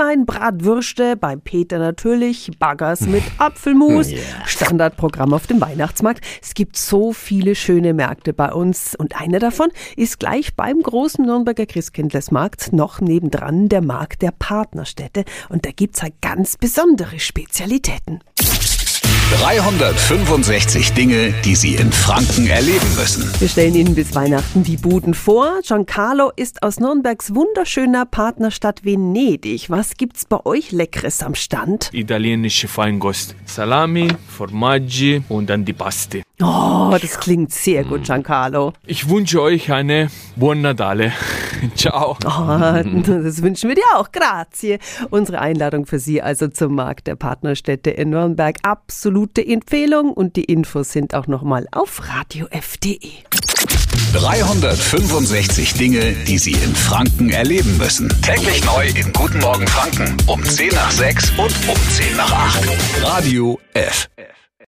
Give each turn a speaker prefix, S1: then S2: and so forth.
S1: Glühwein, Bratwürste, beim Peter natürlich, Baggers mit Apfelmus,
S2: Yeah.
S1: Standardprogramm auf dem Weihnachtsmarkt. Es gibt so viele schöne Märkte bei uns und einer davon ist gleich beim großen Nürnberger Christkindlesmarkt noch nebendran der Markt der Partnerstädte und da gibt's halt ganz besondere Spezialitäten.
S3: 365 Dinge, die Sie in Franken erleben müssen.
S1: Wir stellen Ihnen bis Weihnachten die Buden vor. Giancarlo ist aus Nürnbergs wunderschöner Partnerstadt Venedig. Was gibt's bei euch Leckeres am Stand?
S4: italienische Feinkost. Salami, Formaggi und Antipasti.
S1: Oh, das klingt sehr gut, Giancarlo.
S4: Ich wünsche euch eine Buon Natale. Ciao.
S1: Oh, das wünschen wir dir auch. Grazie. Unsere Einladung für Sie also zum Markt der Partnerstädte in Nürnberg. Absolute Empfehlung und die Infos sind auch nochmal auf radiof.de.
S3: 365 Dinge, die Sie in Franken erleben müssen. Täglich neu in Guten Morgen Franken um 10 nach 6 und um 10 nach 8. Radio F.